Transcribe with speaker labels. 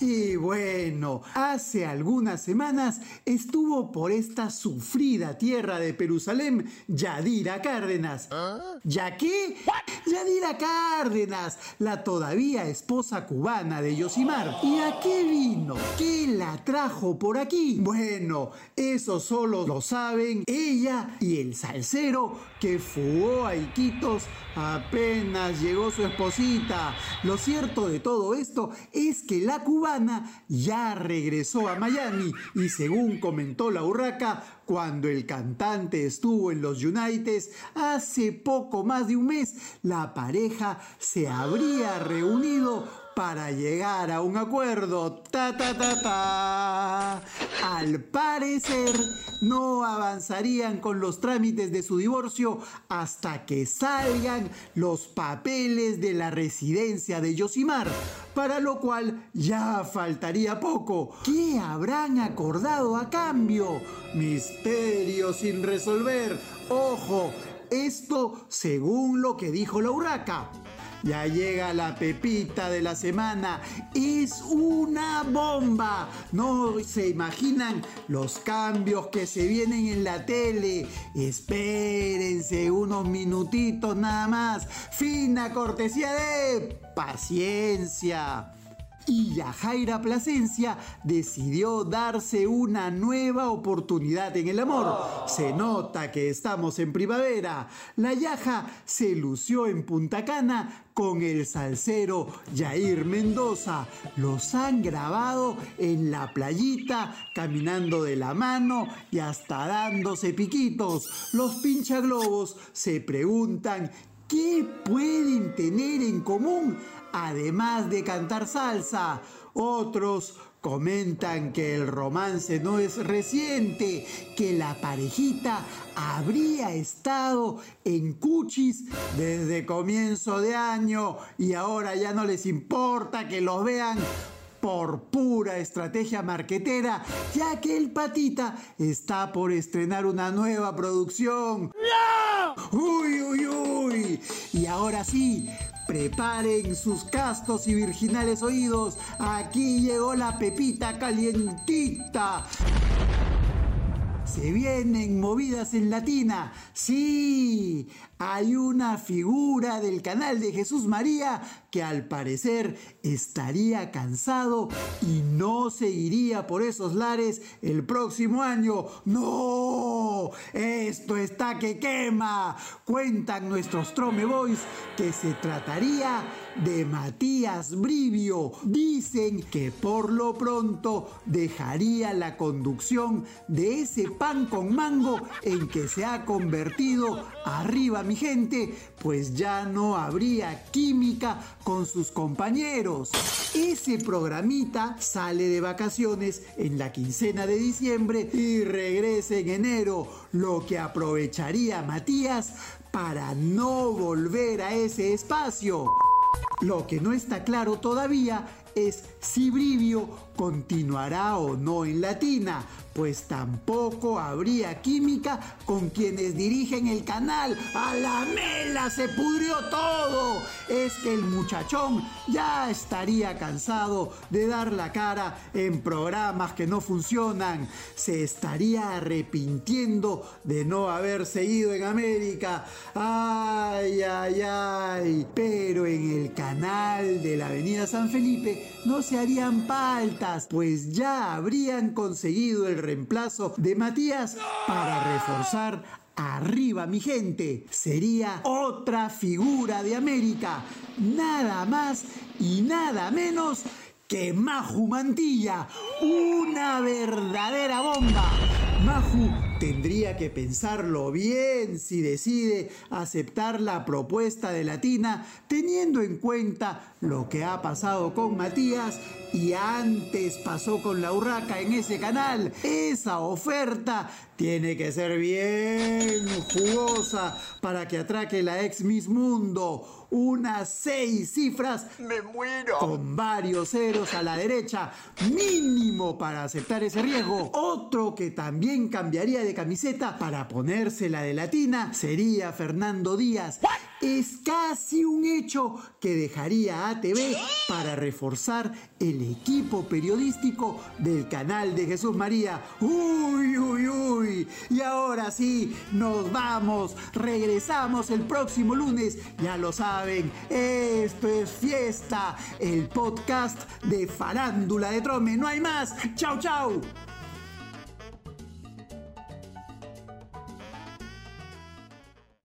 Speaker 1: Y bueno, hace algunas semanas estuvo por esta sufrida tierra de Jerusalén Yadira Cárdenas. ¿Ya qué? Yadira Cárdenas, la todavía esposa cubana de Yosimar. ¿Y a qué vino? ¿Qué la trajo por aquí? Bueno, eso solo lo saben ella y el salsero que fugó a Iquitos apenas llegó su esposita. Lo cierto de todo esto es que la cubana ya regresó a Miami y según comentó la urraca, cuando el cantante estuvo en los United hace poco más de un mes, la pareja se habría reunido para llegar a un acuerdo. Ta ta ta ta. Al parecer no avanzarían con los trámites de su divorcio hasta que salgan los papeles de la residencia de Yosimar, para lo cual ya faltaría poco. ¿Qué habrán acordado a cambio? Misterio sin resolver. Ojo, esto según lo que dijo la urraca. Ya llega la pepita de la semana. Es una bomba. No se imaginan los cambios que se vienen en la tele. Espérense unos minutitos nada más. Fina cortesía de paciencia y Yajaira Plasencia decidió darse una nueva oportunidad en el amor. Se nota que estamos en primavera. La Yaja se lució en Punta Cana con el salsero Jair Mendoza. Los han grabado en la playita, caminando de la mano y hasta dándose piquitos. Los pinchaglobos se preguntan ¿Qué pueden tener en común además de cantar salsa? Otros comentan que el romance no es reciente, que la parejita habría estado en Cuchis desde comienzo de año y ahora ya no les importa que los vean por pura estrategia marquetera, ya que el patita está por estrenar una nueva producción. ¡No! ¡Uy, uy, uy! Y ahora sí, preparen sus castos y virginales oídos. Aquí llegó la pepita calientita. Se vienen movidas en latina. Sí, hay una figura del canal de Jesús María que al parecer estaría cansado y no seguiría por esos lares el próximo año. ¡No! Esto está que quema. Cuentan nuestros Trome Boys que se trataría de Matías Brivio. Dicen que por lo pronto dejaría la conducción de ese pan con mango en que se ha convertido arriba mi gente, pues ya no habría química con sus compañeros. Ese programita sale de vacaciones en la quincena de diciembre y regresa en enero, lo que aprovecharía Matías para no volver a ese espacio. Lo que no está claro todavía es si Brivio continuará o no en Latina, pues tampoco habría química con quienes dirigen el canal. ¡A la mela se pudrió todo! Es que el muchachón ya estaría cansado de dar la cara en programas que no funcionan. Se estaría arrepintiendo de no haber seguido en América. ¡Ay, ay, ay! Pero en el canal de la Avenida San Felipe no se harían faltas, pues ya habrían conseguido el reemplazo de Matías para reforzar arriba mi gente. Sería otra figura de América, nada más y nada menos que Maju Mantilla, una verdadera bomba. Maju tendría que pensarlo bien si decide aceptar la propuesta de Latina, teniendo en cuenta lo que ha pasado con Matías y antes pasó con la Urraca en ese canal. Esa oferta tiene que ser bien jugosa para que atraque la ex Miss Mundo unas seis cifras.
Speaker 2: ¡Me muero!
Speaker 1: Con varios ceros a la derecha, mínimo para aceptar ese riesgo. Otro que también cambiaría de camiseta para ponerse la de latina sería Fernando Díaz. Es casi un hecho que dejaría a ATV para reforzar el equipo periodístico del canal de Jesús María. ¡Uy, uy, uy! Y ahora sí, nos vamos. Regresamos el próximo lunes. Ya lo saben, esto es Fiesta, el podcast de Farándula de Trome. No hay más. ¡Chao, chao!